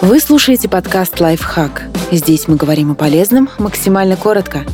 Вы слушаете подкаст «Лайфхак». Здесь мы говорим о полезном максимально коротко.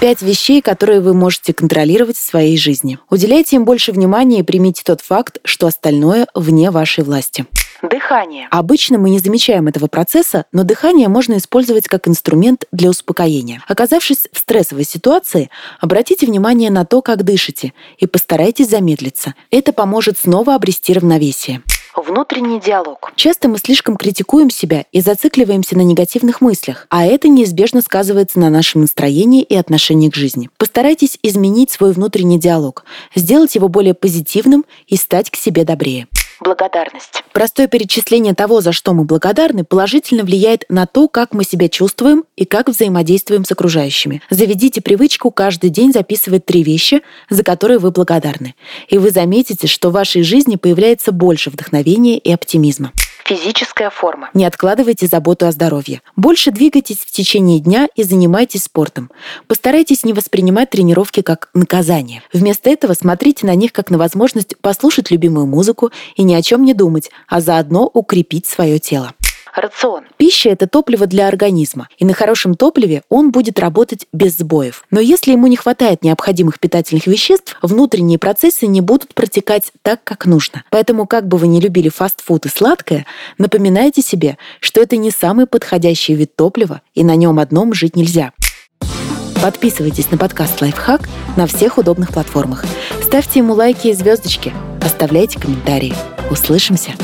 Пять вещей, которые вы можете контролировать в своей жизни. Уделяйте им больше внимания и примите тот факт, что остальное вне вашей власти. Дыхание. Обычно мы не замечаем этого процесса, но дыхание можно использовать как инструмент для успокоения. Оказавшись в стрессовой ситуации, обратите внимание на то, как дышите, и постарайтесь замедлиться. Это поможет снова обрести равновесие. Внутренний диалог. Часто мы слишком критикуем себя и зацикливаемся на негативных мыслях, а это неизбежно сказывается на нашем настроении и отношении к жизни. Постарайтесь изменить свой внутренний диалог, сделать его более позитивным и стать к себе добрее благодарность. Простое перечисление того, за что мы благодарны, положительно влияет на то, как мы себя чувствуем и как взаимодействуем с окружающими. Заведите привычку каждый день записывать три вещи, за которые вы благодарны. И вы заметите, что в вашей жизни появляется больше вдохновения и оптимизма. Физическая форма. Не откладывайте заботу о здоровье. Больше двигайтесь в течение дня и занимайтесь спортом. Постарайтесь не воспринимать тренировки как наказание. Вместо этого смотрите на них как на возможность послушать любимую музыку и ни о чем не думать, а заодно укрепить свое тело рацион. Пища – это топливо для организма, и на хорошем топливе он будет работать без сбоев. Но если ему не хватает необходимых питательных веществ, внутренние процессы не будут протекать так, как нужно. Поэтому, как бы вы ни любили фастфуд и сладкое, напоминайте себе, что это не самый подходящий вид топлива, и на нем одном жить нельзя. Подписывайтесь на подкаст «Лайфхак» на всех удобных платформах. Ставьте ему лайки и звездочки. Оставляйте комментарии. Услышимся!